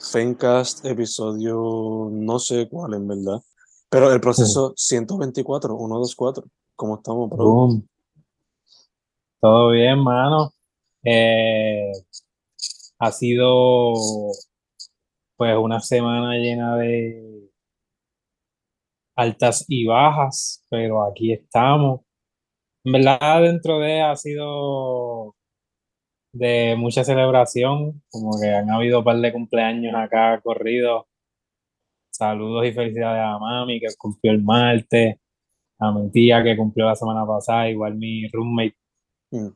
Fencast, episodio, no sé cuál en verdad. Pero el proceso 124, 124. ¿Cómo estamos, bro? Boom. Todo bien, mano. Eh, ha sido pues una semana llena de altas y bajas, pero aquí estamos. En verdad, dentro de ha sido de mucha celebración, como que han habido un par de cumpleaños acá corridos. Saludos y felicidades a mami que cumplió el martes, a mi tía que cumplió la semana pasada, igual mi roommate. Mm.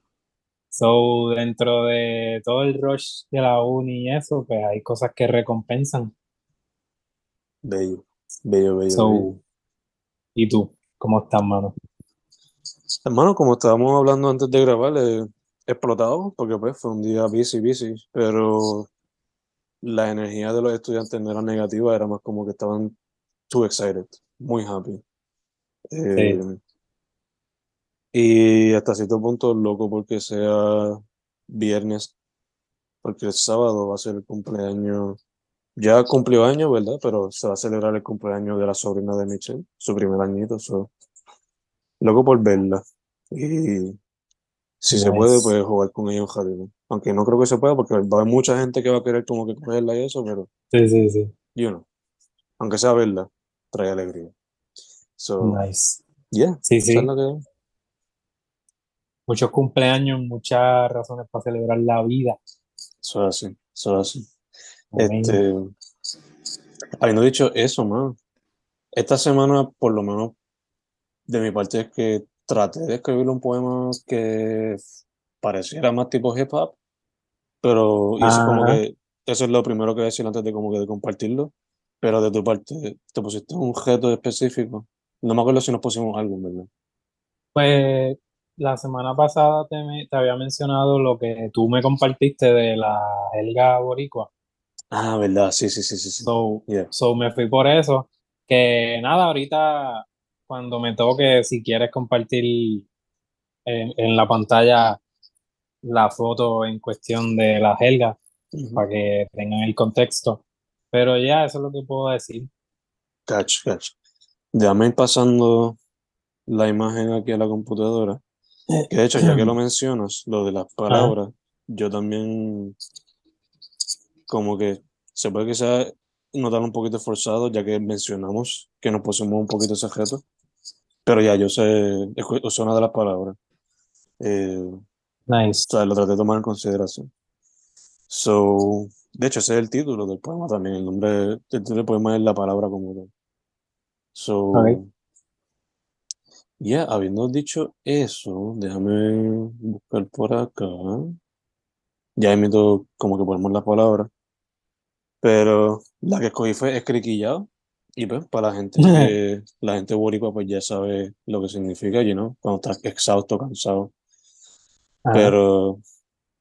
So, dentro de todo el rush de la uni y eso, pues hay cosas que recompensan. Bello, bello, bello, So, bello. ¿y tú? ¿Cómo estás, mano? Hermano, como estábamos hablando antes de grabar, eh, explotado, porque pues fue un día busy, busy, pero la energía de los estudiantes no era negativa, era más como que estaban too excited, muy happy. Eh, y hasta cierto punto loco porque sea viernes, porque el sábado va a ser el cumpleaños, ya cumplió años, ¿verdad? Pero se va a celebrar el cumpleaños de la sobrina de Michelle, su primer añito, so, loco por verla. Y si se puede, pues jugar con ella en jardín. Aunque no creo que se pueda porque va a haber mucha gente que va a querer como que cogerla y eso, pero Sí, sí, sí. yo no. Aunque sea verla, trae alegría. So, Nice. yeah, Sí, sí. que. Muchos cumpleaños, muchas razones para celebrar la vida. Eso es así, eso es así. Este, habiendo dicho eso, man, esta semana, por lo menos de mi parte, es que traté de escribir un poema que pareciera más tipo hip hop, pero eso como que, eso es lo primero que voy a decir antes de como que de compartirlo, pero de tu parte, te pusiste un reto específico. No me acuerdo si nos pusimos algo, ¿verdad? Pues la semana pasada te, me- te había mencionado lo que tú me compartiste de la Helga Boricua. Ah, ¿verdad? Sí, sí, sí, sí, sí. So, Yeah. so me fui por eso. Que nada, ahorita cuando me toque, si quieres compartir en, en la pantalla la foto en cuestión de la Helga, para que tengan el contexto. Pero ya, eso es lo que puedo decir. Cacho, cacho. Déjame ir pasando la imagen aquí a la computadora. Que de hecho, ya que lo mencionas, lo de las palabras, yo también como que se puede que sea notar un poquito forzado, ya que mencionamos que nos pusimos un poquito ese reto. Pero ya, yo sé, usé una de las palabras. Eh, Nice. o sea, lo traté de tomar en consideración. So, de hecho, ese es el título del poema también. El nombre, el título del poema es la palabra como tal. So, Ok. yeah, habiendo dicho eso, déjame buscar por acá. Ya emito como que ponemos las palabras. Pero la que escogí fue escriquillado. Y pues, para la gente que, la gente boricua, pues ya sabe lo que significa, you know, cuando estás exhausto, cansado. Ajá. Pero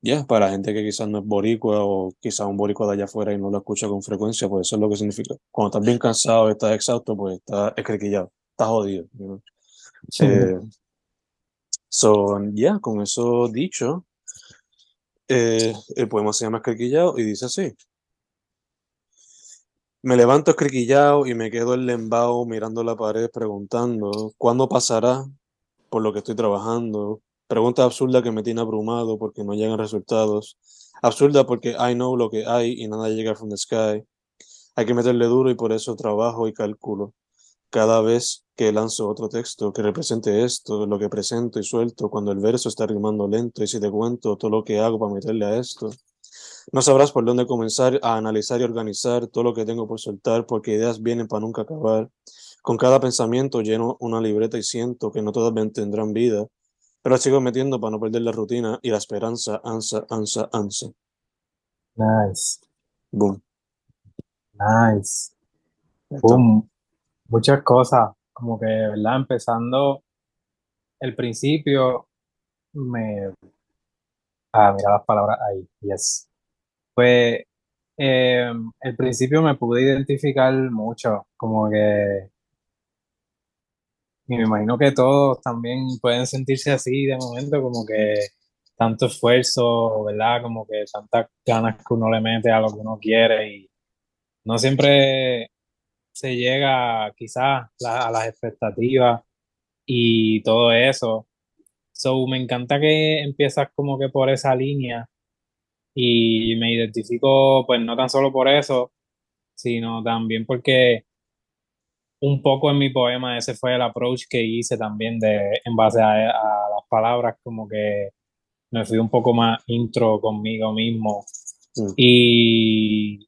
ya, para la gente que quizás no es boricua o quizás un boricua de allá afuera y no lo escucha con frecuencia, pues eso es lo que significa. Cuando estás bien cansado, estás exhausto, pues estás escriquillado, estás jodido. you know. Sí. Eh, so, ya, con eso dicho, eh, el poema se llama Escriquillado y dice así. Me levanto escriquillado y me quedo enlembado mirando la pared preguntando ¿cuándo pasará por lo que estoy trabajando? Pregunta absurda que me tiene abrumado porque no llegan resultados. Absurda porque I know lo que hay y nada llega from the sky. Hay que meterle duro y por eso trabajo y calculo. Cada vez que lanzo otro texto que represente esto, lo que presento y suelto, cuando el verso está rimando lento y si te cuento todo lo que hago para meterle a esto, no sabrás por dónde comenzar a analizar y organizar todo lo que tengo por soltar, porque ideas vienen para nunca acabar. Con cada pensamiento lleno una libreta y siento que no todas tendrán vida, pero sigo metiendo para no perder la rutina y la esperanza, ansa, ansa, ansa. Nice, Boom. nice. Boom. Muchas cosas, como que, ¿verdad? Empezando el principio, me... Ah, mira las palabras ahí, yes. Pues eh, el principio me pude identificar mucho, como que, y me imagino que todos también pueden sentirse así de momento, como que tanto esfuerzo, ¿verdad? Como que tantas ganas que uno le mete a lo que uno quiere y no siempre se llega quizás a las expectativas y todo eso. So, me encanta que empiezas como que por esa línea y me identifico pues no tan solo por eso, sino también porque un poco en mi poema ese fue el approach que hice también de en base a, a las palabras como que me fui un poco más intro conmigo mismo Mm. y,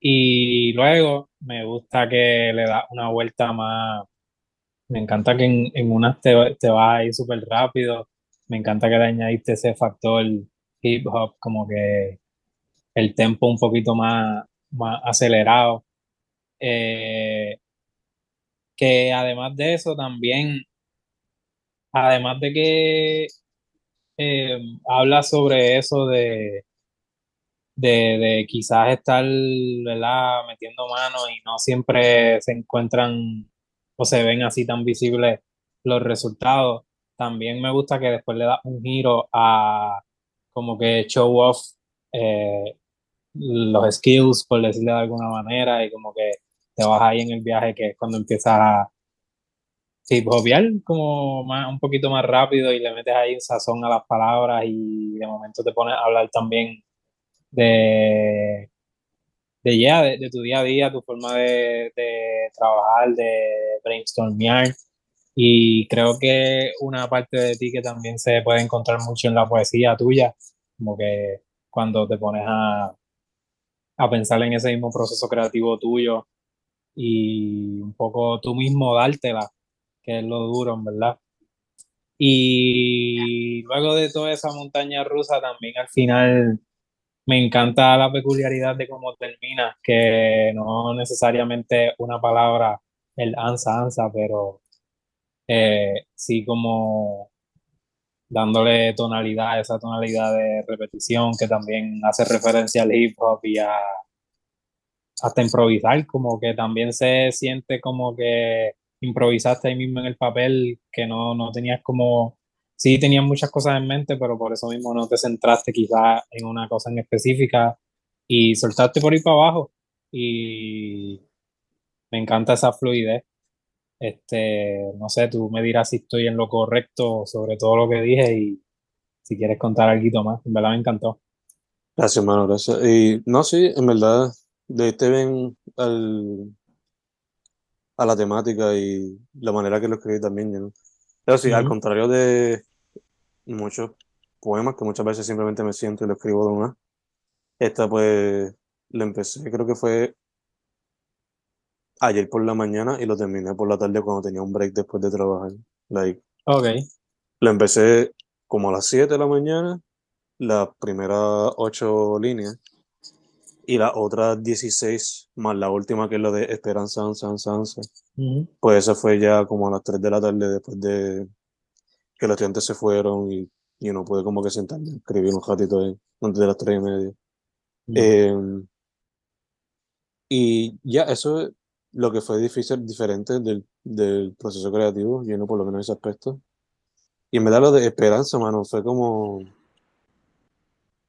y luego me gusta que le da una vuelta más me encanta que en, en unas te, te vas a ir súper rápido. Me encanta que le añadiste ese factor hip hop, como que el tempo un poquito más, más acelerado. Eh, que además de eso también, además de que eh, habla sobre eso de, de, de quizás estar, ¿verdad? metiendo manos y no siempre se encuentran o se ven así tan visibles los resultados. También me gusta que después le da un giro a como que show off eh, los skills, por decirlo de alguna manera, y como que te vas ahí en el viaje, que es cuando empiezas a hopear como más, un poquito más rápido y le metes ahí un sazón a las palabras y de momento te pones a hablar también de, de, ya, de, de tu día a día, tu forma de, de trabajar, de brainstormear. Y creo que una parte de ti que también se puede encontrar mucho en la poesía tuya, como que cuando te pones a, a pensar en ese mismo proceso creativo tuyo y un poco tú mismo dártela, que es lo duro, verdad. Y luego de toda esa montaña rusa, también al final me encanta la peculiaridad de cómo termina, que no necesariamente una palabra, el ansa, ansa, pero eh, sí como dándole tonalidad, esa tonalidad de repetición que también hace referencia al hip hop y a hasta improvisar, como que también se siente como que improvisaste ahí mismo en el papel, que no, no tenías como, sí tenías muchas cosas en mente, pero por eso mismo no te centraste quizás en una cosa en específica y soltaste por ir para abajo y me encanta esa fluidez. Este, no sé, tú me dirás si estoy en lo correcto sobre todo lo que dije y si quieres contar algo más, en verdad me encantó. Gracias, hermano, gracias. Y no, sí, en verdad, le diste bien al, a la temática y la manera que lo escribí también, ¿no? Pero sí, al Ujú. contrario de muchos poemas que muchas veces simplemente me siento y lo escribo de una, esta pues lo empecé, creo que fue ayer por la mañana y lo terminé por la tarde cuando tenía un break después de trabajar. Like, Ok, lo empecé como a las 7 de la mañana, las primeras 8 líneas, y las otras 16, más la última que es la de Esperanza, Ansa, Ansa, Ansa. Ujú. Pues eso fue ya como a las 3 de la tarde después de que los estudiantes se fueron y y no pude como que sentarme, escribir un ratito ahí, antes de las tres y media. Mm. Eh, y ya, eso es lo que fue difícil, diferente del, del proceso creativo, lleno por lo menos ese aspecto. Y en verdad lo de esperanza, mano, fue como,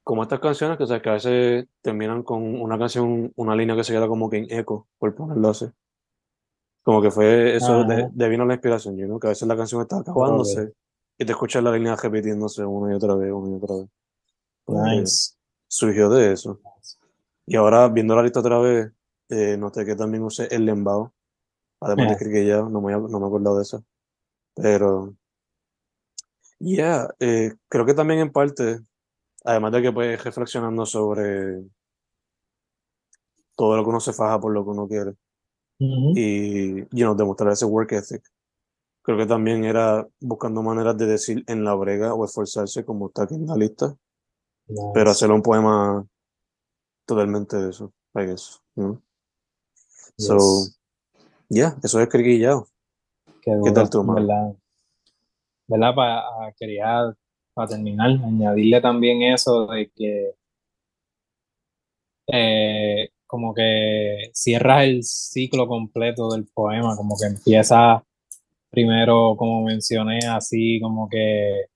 como estas canciones que, o sea, que a veces terminan con una canción, una línea que se queda como que en eco, por ponerlo así. Como que fue eso de, Ajá. de vino la inspiración, you know, que a veces la canción está acabándose y te escuchas la línea repitiéndose una y otra vez, una y otra vez. Pues, Nice. surgió de eso. Y ahora, viendo la lista otra vez, eh, noté que también usé el lembao, además de Yeah. Criquillao, no me, no me he acordado de eso. Pero, yeah, eh, creo que también en parte, además de que pues reflexionando sobre todo lo que uno se faja por lo que uno quiere Ujú. y, you know, demostrar ese work ethic. Creo que también era buscando maneras de decir en la brega o esforzarse como está aquí en la lista, pero Nice. hacerlo un poema totalmente de eso, I guess, you know? So, Yes. yeah, eso es Criquillao. Qué ¿Qué tal tú? ¿verdad? ¿Verdad? Pa- quería, para terminar, añadirle también eso de que eh, como que cierras el ciclo completo del poema, como que empieza primero, como mencioné, así como que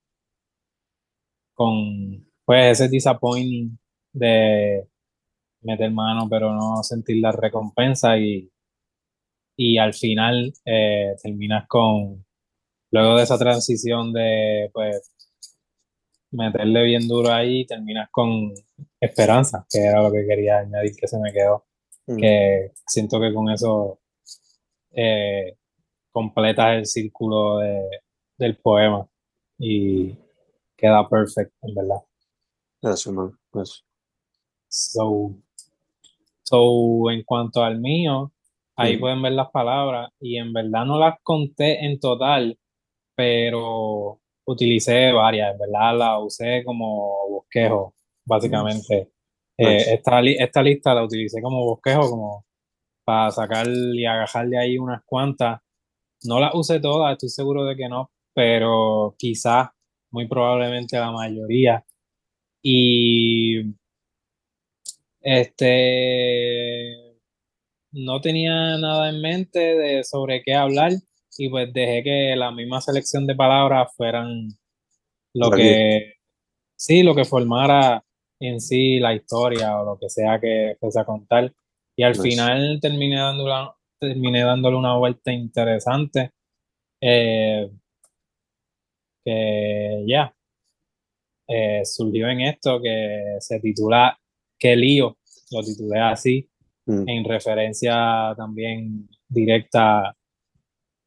con pues ese disappointing de meter mano pero no sentir la recompensa y, y al final eh, terminas con, luego de esa transición de pues meterle bien duro ahí, terminas con esperanza, que era lo que quería añadir que se me quedó, Mm, que siento que con eso eh, completas el círculo de, del poema y queda perfecto, en verdad. Gracias, man. Gracias. So, so, en cuanto al mío, ahí pueden ver las palabras y en verdad no las conté en total, pero utilicé varias, en verdad las usé como bosquejo, básicamente. Eh, Nice. esta, li- esta lista la utilicé como bosquejo, como para sacar y agarrar de ahí unas cuantas. No las usé todas, estoy seguro de que no, pero quizás, muy probablemente la mayoría. Y este no tenía nada en mente de sobre qué hablar y pues dejé que la misma selección de palabras fueran lo que sí, lo que formara en sí la historia o lo que sea que fuese a contar. Y al final terminé dándole, terminé dándole una vuelta interesante. eh, que ya eh, surgió en esto que se titula Qué lío, lo titulé así, Mm, en referencia también directa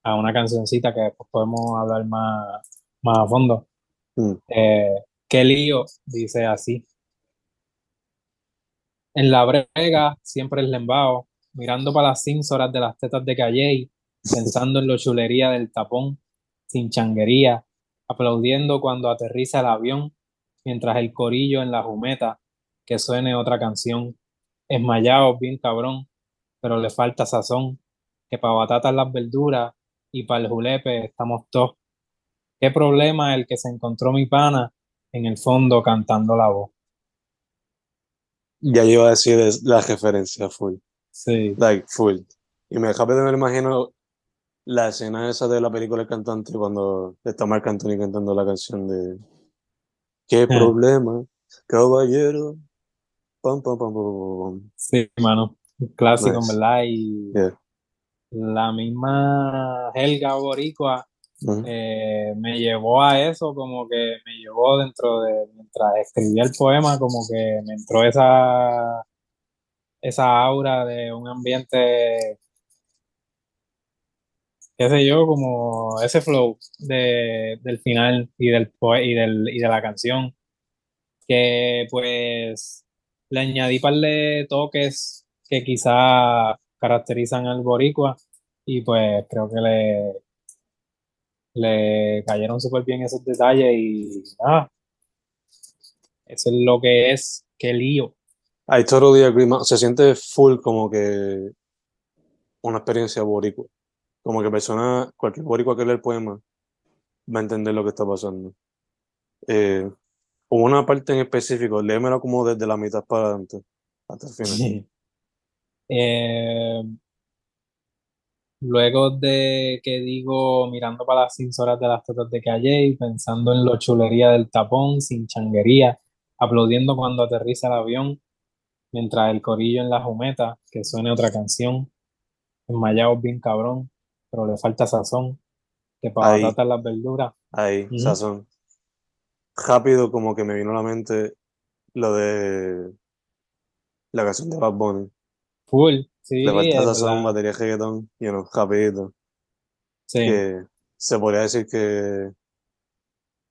a una cancioncita que después podemos hablar más, más a fondo. mm. Eh, Qué lío, dice así. En la brega siempre el lembao, mirando para las cínsoras de las tetas de Calley, pensando en lo chulería del tapón, sin changuería, aplaudiendo cuando aterriza el avión, mientras el corillo en la jumeta, que suene otra canción. Esmayados bien cabrón, pero le falta sazón, que pa' batatas las verduras y para el julepe estamos todos. ¿Qué problema el que se encontró mi pana en el fondo cantando la voz? Ya yo iba a decir la referencia full. Sí. Like, full. Y me rápido me imagino la escena esa de la película El Cantante cuando está Marc Anthony cantando la canción de ¿Qué problema, caballero? Pam, pam, pam. Sí, mano, un clásico, Nice. verdad, y Yeah. la misma Helga Boricua eh, me llevó a eso, como que me llevó dentro de, mientras escribía el poema, como que me entró esa, esa aura de un ambiente, qué sé yo, como ese flow de, del final y del, y del y de la canción, que pues le añadí par de toques que quizá caracterizan al boricua y pues creo que le, le cayeron súper bien esos detalles y nada, eso es lo que es, qué lío. I totally agree. Se siente full como que una experiencia boricua. Como que persona, cualquier boricua que lea el poema va a entender lo que está pasando. Eh, una parte en específico, léemelo como desde la mitad para adelante, hasta el final. Eh, luego de que digo, mirando para las cinzoras de las tetas de Calle, pensando en lo chulería del tapón, sin changuería, aplaudiendo cuando aterriza el avión, mientras el corillo en la jumeta, que suene otra canción, enmayados bien cabrón, pero le falta sazón, que para Ahí. batatas las verduras. Ahí, sazón. Rápido como que me vino a la mente lo de la canción de Bad Bunny. Full, sí, Le falta verdad. batería reggaetón, you know, rapidito. Sí, Que se podría decir que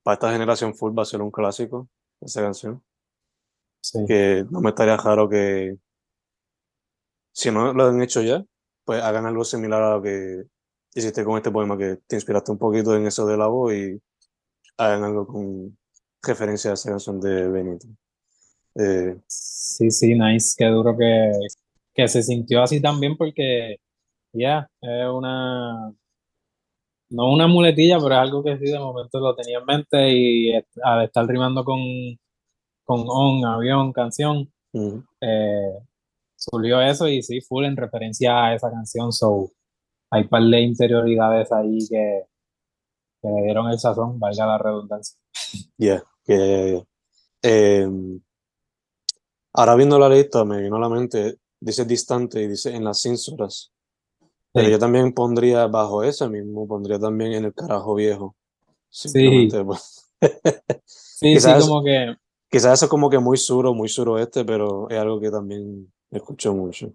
para esta generación full va a ser un clásico esa canción. sí. Que no me estaría raro que si no lo han hecho ya, pues hagan algo similar a lo que hiciste con este poema, que te inspiraste un poquito en eso de la voz y hagan algo con referencia a esa canción de Benito. Eh, Sí, sí, nice, qué duro que, que se sintió así también porque, ya, es una, no una muletilla, pero es algo que sí de momento lo tenía en mente y al estar rimando con, con on, avión, canción, eh, surgió eso y sí, full en referencia a esa canción, so hay par de interioridades ahí que, que le dieron el sazón, valga la redundancia. Yeah, yeah, yeah, yeah. Eh, ahora viendo la lista me vino a la mente, dice distante y dice en las cínsuras. Pero Sí. yo también pondría bajo ese mismo, pondría también en el carajo viejo. Sí, pues. sí, sí, Quizás, como que quizás eso es como que muy suro, muy suroeste, pero es algo que también escucho mucho.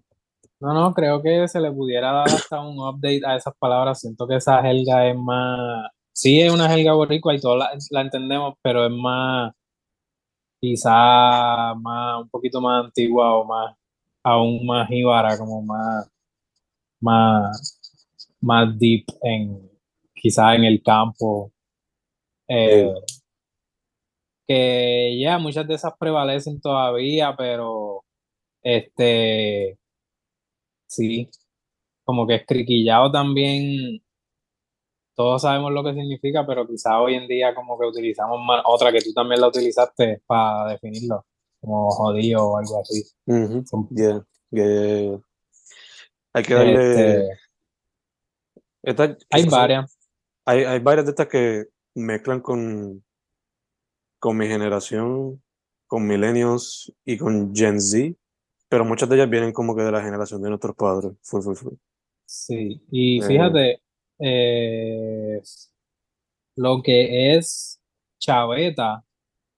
No, no, creo que se le pudiera dar hasta un update a esas palabras. Siento que esa jerga es más, sí es una jerga boricua y todos la, la entendemos, pero es más, quizá más, un poquito más antigua o más, aún más jíbara, como más, más, más deep en, quizá en el campo. Eh, Sí, que ya muchas de esas prevalecen todavía, pero este, sí, como que escriquillado también. Todos sabemos lo que significa, pero quizá hoy en día como que utilizamos más otra que tú también la utilizaste para definirlo, como jodido o algo así. yeah, yeah, yeah. Hay que darle. este, hay varias. hay, hay varias de estas que mezclan con, con mi generación, con millennials y con Gen Z, pero muchas de ellas vienen como que de la generación de nuestros padres. Full, full, full. Sí, y Eh, fíjate, eh, lo que es chaveta,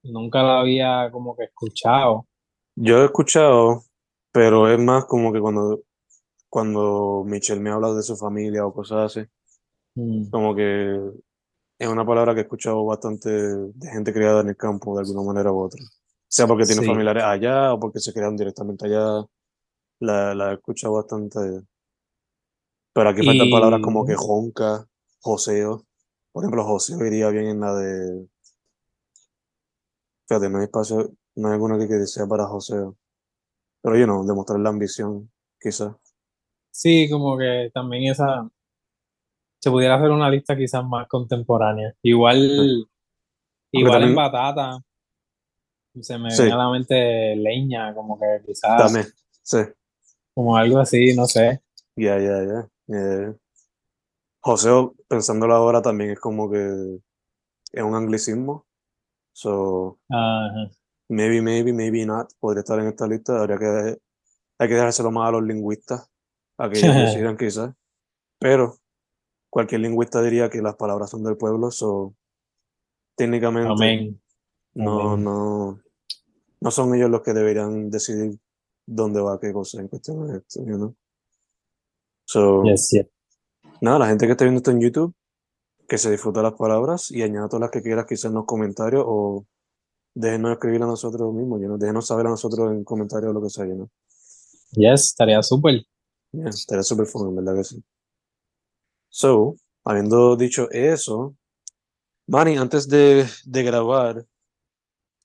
nunca la había como que escuchado. yo he escuchado, pero es más como que cuando, cuando Michelle me habla de su familia o cosas así, Mm, como que es una palabra que he escuchado bastante de gente criada en el campo de alguna manera u otra. Sea porque tiene sí, familiares allá o porque se crearon directamente allá, la, la he escuchado bastante. Pero aquí faltan palabras como que jonca, joseo. Por ejemplo, joseo iría bien en la de. Fíjate, no hay espacio, no hay alguna que, que sea para joseo. Pero, you know, demostrar la ambición, quizás. sí, como que también esa, se pudiera hacer una lista quizás más contemporánea. Sí. Igual, igual en batata. Se me sí, viene a la mente leña, como que quizás, también, sí, como algo así, no sé. ya, ya, ya. Eh, joseo, pensándolo ahora, también es como que es un anglicismo. So, Ajá. maybe, maybe, maybe not, podría estar en esta lista. Habría que, hay que dejárselo más a los lingüistas, a que ellos decidan quizás. Pero cualquier lingüista diría que las palabras son del pueblo, so, técnicamente Amén, no, amén. no, no son ellos los que deberían decidir dónde va qué cosa en cuestión de esto, know? So, Yes, yes. nada, la gente que esté viendo esto en YouTube, que se disfruta las palabras y añada todas las que quieras quizás en los comentarios o déjenos escribir a nosotros mismos, know? Déjenos saber a nosotros en comentarios lo que sea, know? Yes, estaría súper. Yeah, estaría súper fun, verdad que sí. So, habiendo dicho eso, Manny, antes de, de grabar,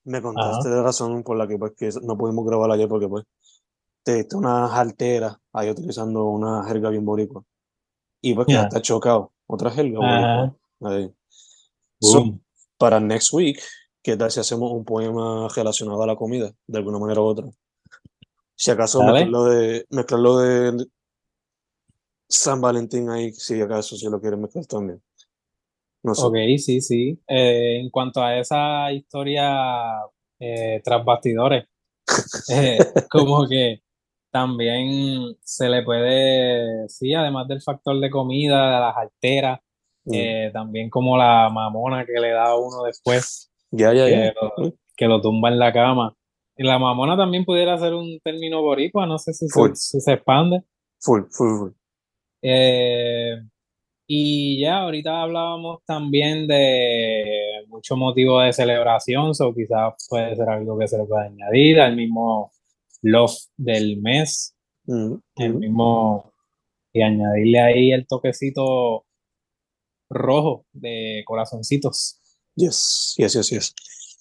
me contaste Ajá. la razón por la que, pues, que no pudimos grabar ayer porque pues te diste una jartera ahí utilizando una jerga bien boricua. Y pues Ajá. quedaste chocado. Otra jerga boricua. Ajá. Ahí. So, Boom. para next week, ¿qué tal si hacemos un poema relacionado a la comida, de alguna manera u otra? Si acaso mezclarlo de, mezclarlo de San Valentín ahí, si acaso, si lo quieren mezclar también. No sé. Ok, sí, sí. Eh, en cuanto a esa historia eh, tras bastidores, eh, como que también se le puede, sí, además del factor de comida, de las alteras, Mm. eh, también como la mamona que le da a uno después, Ya, ya, que ya. lo, que lo tumba en la cama. Y la mamona también pudiera ser un término boricua, no sé si se, si se expande. Full, full, full. Eh, y ya, ahorita hablábamos también de mucho motivo de celebración, o quizás puede ser algo que se le pueda añadir al mismo love del mes, Mm, el mm. mismo, y añadirle ahí el toquecito rojo de corazoncitos. Yes, yes, yes, yes.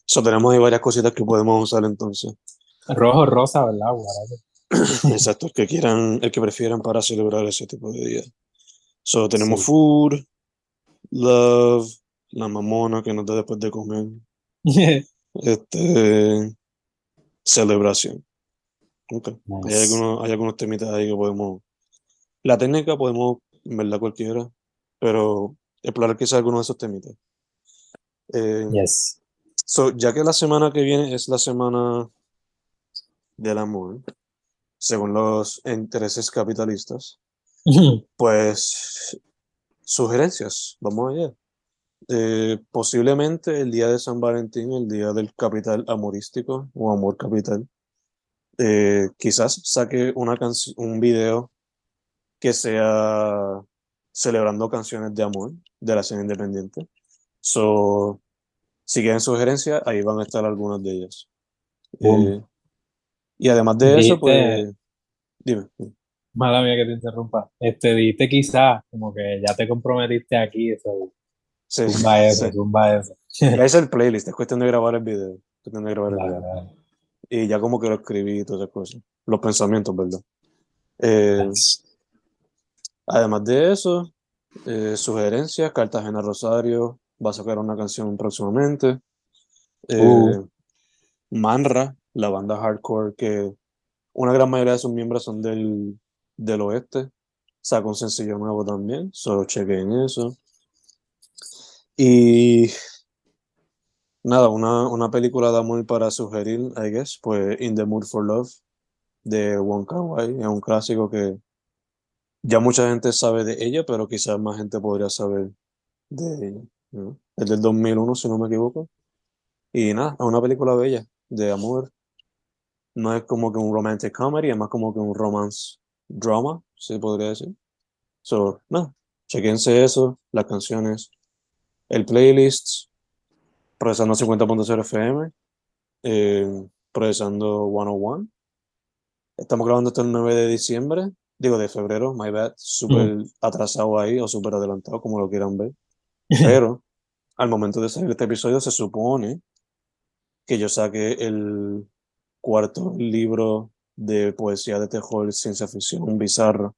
So, tenemos ahí varias cositas que podemos usar entonces. Rojo, rosa, ¿verdad? Exacto, el que quieran, el que prefieran para celebrar ese tipo de día. So, tenemos Sí. food, love, la mamona que nos da después de comer, este, celebración. Hay Nice. algunos, hay algunos temitas ahí que podemos. La técnica podemos, en verdad, cualquiera, pero explorar quizás algunos de esos temitas. Eh, Yes. so, ya que la semana que viene es la semana del amor, según los intereses capitalistas, pues sugerencias, vamos allá. Eh, posiblemente el día de San Valentín, el día del capital amorístico o amor capital, eh, quizás saque una canción, un video que sea celebrando canciones de amor de la escena independiente. So, si quieren sugerencias, ahí van a estar algunas de ellas. Eh, y además de eso, pues, dime. mala mía que te interrumpa, este, dijiste quizás, como que ya te comprometiste aquí, eso, Sí, zumba eso, sí. zumba eso. Hice el playlist, es cuestión de grabar el video. es cuestión de grabar el video. Y ya como que lo escribí y todas esas cosas. Los pensamientos, ¿verdad? Eh, además de eso, eh, sugerencias, Cartagena Rosario va a sacar una canción próximamente. Eh, Uh. Manra, la banda hardcore que una gran mayoría de sus miembros son del, del oeste, sacó un sencillo nuevo también, solo chequen eso. Y nada, una, una película de amor para sugerir, I guess, pues In the Mood for Love de Wong Kar es un clásico que ya mucha gente sabe de ella, pero quizás más gente podría saber de ella. Es del 2001, si no me equivoco. Y nada, es una película bella, de amor. No es como que un romantic comedy, es más como que un romance drama, se podría decir. So, nada, chequense eso, las canciones, el playlist, Procesando 50.0 FM, eh, Procesando 101. Estamos grabando esto el 9 de diciembre, digo de febrero, my bad, súper atrasado ahí o súper adelantado, como lo quieran ver. Pero al momento de salir este episodio se supone que yo saque el cuarto libro de poesía de terror, ciencia ficción, bizarro,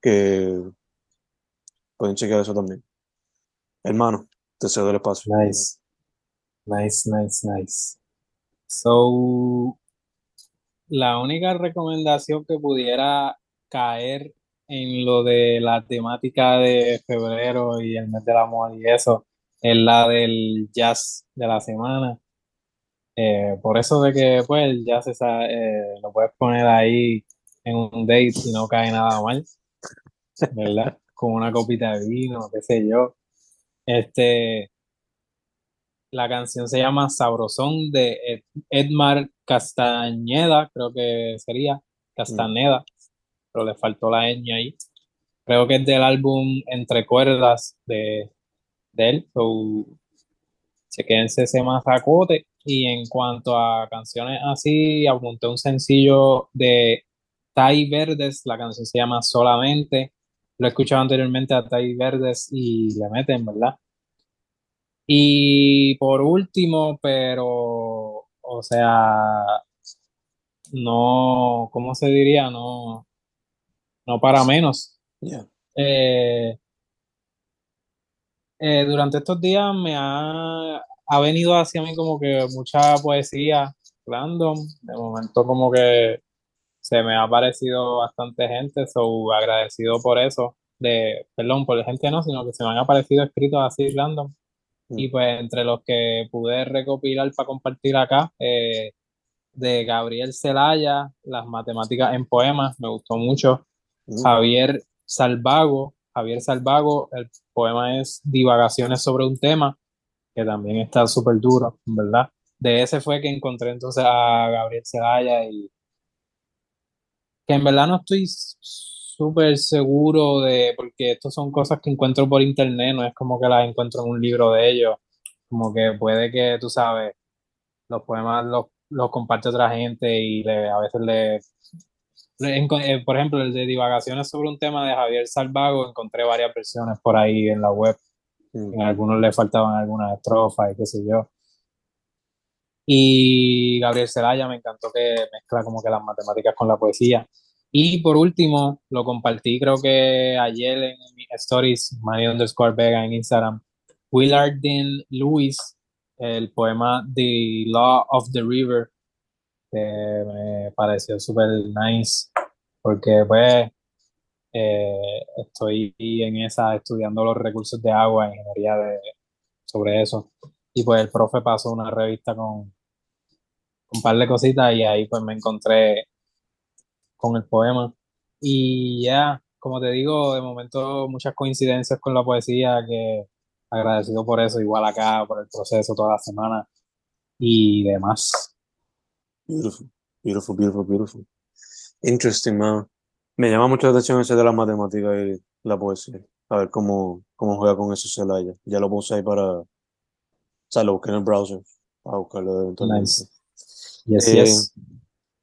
que pueden chequear eso también. Hermano, te cedo el espacio. Nice. Nice, nice, nice. So, la única recomendación que pudiera caer en lo de la temática de febrero y el mes del amor y eso es la del jazz de la semana. Eh, por eso de que pues el jazz esa, eh, lo puedes poner ahí en un date y no cae nada mal, ¿verdad? Con una copita de vino, qué sé yo. Este, la canción se llama Sabrosón de Ed- Edmar Castañeda, creo que sería Castaneda, pero le faltó la ñ ahí. Creo que es del álbum Entre Cuerdas de, de él. So, chequense ese mazacote. Y en cuanto a canciones así, apunté un sencillo de Tai Verdes, la canción se llama Solamente. Lo he escuchado anteriormente a Tai Verdes y le meten, ¿verdad? Y por último, pero, o sea, no, ¿cómo se diría? No, no para menos. Yeah. Eh, eh, durante estos días me ha ha venido hacia mí como que mucha poesía random. De momento como que se me ha parecido bastante gente, so agradecido por eso. De, perdón, por la gente no, sino que se me han aparecido escritos así random. Y pues entre los que pude recopilar para compartir acá, eh, de Gabriel Celaya, Las matemáticas en poemas, me gustó mucho. Javier Salvago, Javier Salvago, el poema es Divagaciones sobre un tema, que también está súper duro, ¿verdad? De ese fue que encontré entonces a Gabriel Celaya y que en verdad no estoy súper seguro de, porque estas son cosas que encuentro por internet, no es como que las encuentro en un libro de ellos, como que puede que, tú sabes, los poemas los, los comparte otra gente y a veces le, eh, por ejemplo, el de divagaciones sobre un tema de Javier Salvago, encontré varias versiones por ahí en la web, en algunos le faltaban algunas estrofas y qué sé yo. Y Gabriel Celaya me encantó que mezcla como que las matemáticas con la poesía. Y por último, lo compartí creo que ayer en mis stories, Mario underscore Vega en Instagram, Willard Dean Lewis, el poema The Law of the River, que me pareció súper nice, porque pues eh, estoy en esa estudiando los recursos de agua, ingeniería de, sobre eso. Y pues el profe pasó una revista con, un par de cositas y ahí pues me encontré con el poema. Y ya, como te digo, de momento muchas coincidencias con la poesía, que agradecido por eso, igual acá, por el proceso toda la semana y demás. Beautiful, beautiful, beautiful, beautiful. Interesting, man. Me llama mucho la atención ese de la matemática y la poesía. A ver cómo, cómo juega con eso Celaya. Ya lo puse ahí para. O sea, lo busqué en el browser. Para buscarlo eventualmente. Nice. Yes, yes.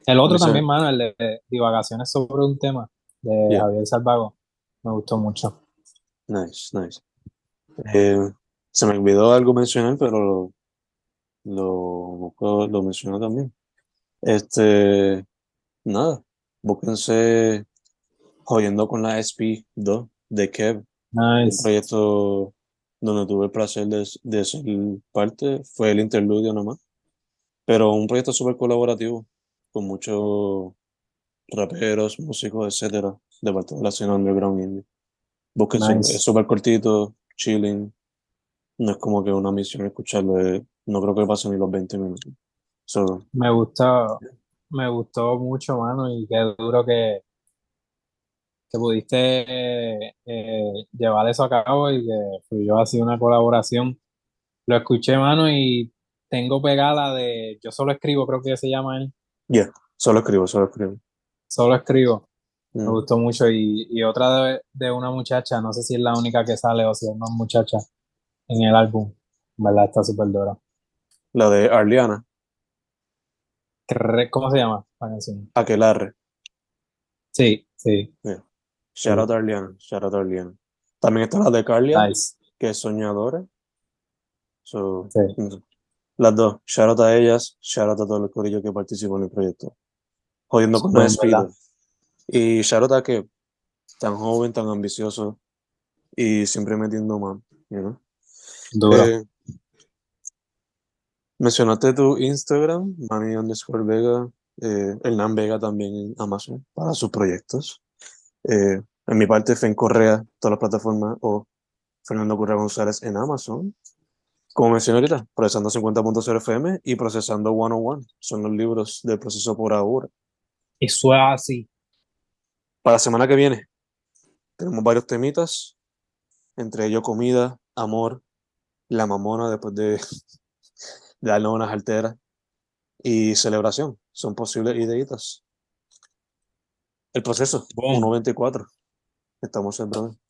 El otro también, mano, el de divagaciones sobre un tema de Javier Salvago. Me gustó mucho. Nice, nice. Eh, se me olvidó algo mencionar, pero lo, lo, lo mencioné también. Este, nada, búsquense Jodiendo con la SP2 de Kev. Nice. Un proyecto donde tuve el placer de, de ser parte, fue el interludio nomás. Pero un proyecto súper colaborativo con muchos raperos, músicos, etcétera, de parte de la escena underground indie. Busquen es súper cortito, chilling. No es como que una misión escucharlo, no creo que pase ni los 20 minutos. me gustó, me gustó mucho, mano, y qué duro que, que pudiste eh, llevar eso a cabo y que fluyó así una colaboración. Lo escuché, mano, y tengo pegada de Yo solo escribo, creo que se llama él. Ya, solo escribo, solo escribo. Solo escribo. Me mm. gustó mucho. Y, y otra de, de, una muchacha, no sé si es la única que sale o si es una muchacha en el álbum. ¿Verdad? Está súper dura. La de Arliana. ¿Cómo se llama la canción? Aquelarre. Sí, sí. Yeah. Shout out Arliana. Shout out Arliana. También está la de Carlia, que es soñadora. So, sí. Las dos. Shout out a ellas, shout out a todo el corillo que participó en el proyecto. Jodiendo con los despido. Y shout out a que tan joven, tan ambicioso y siempre metiendo más, you eh, mencionaste tu Instagram, Mani underscore Vega, eh, Hernán Vega también en Amazon para sus proyectos. Eh, en mi parte, Fen Correa, todas las plataformas, o Fernando Correa González en Amazon. Como mencioné ahorita, procesando 50.0 FM y procesando 101. Son los libros del proceso por ahora. Eso es así. Para la semana que viene, tenemos varios temitas, entre ellos comida, amor, la mamona después de, darle unas alteras y celebración. Son posibles ideitas. El proceso, 1.24. Estamos en breve.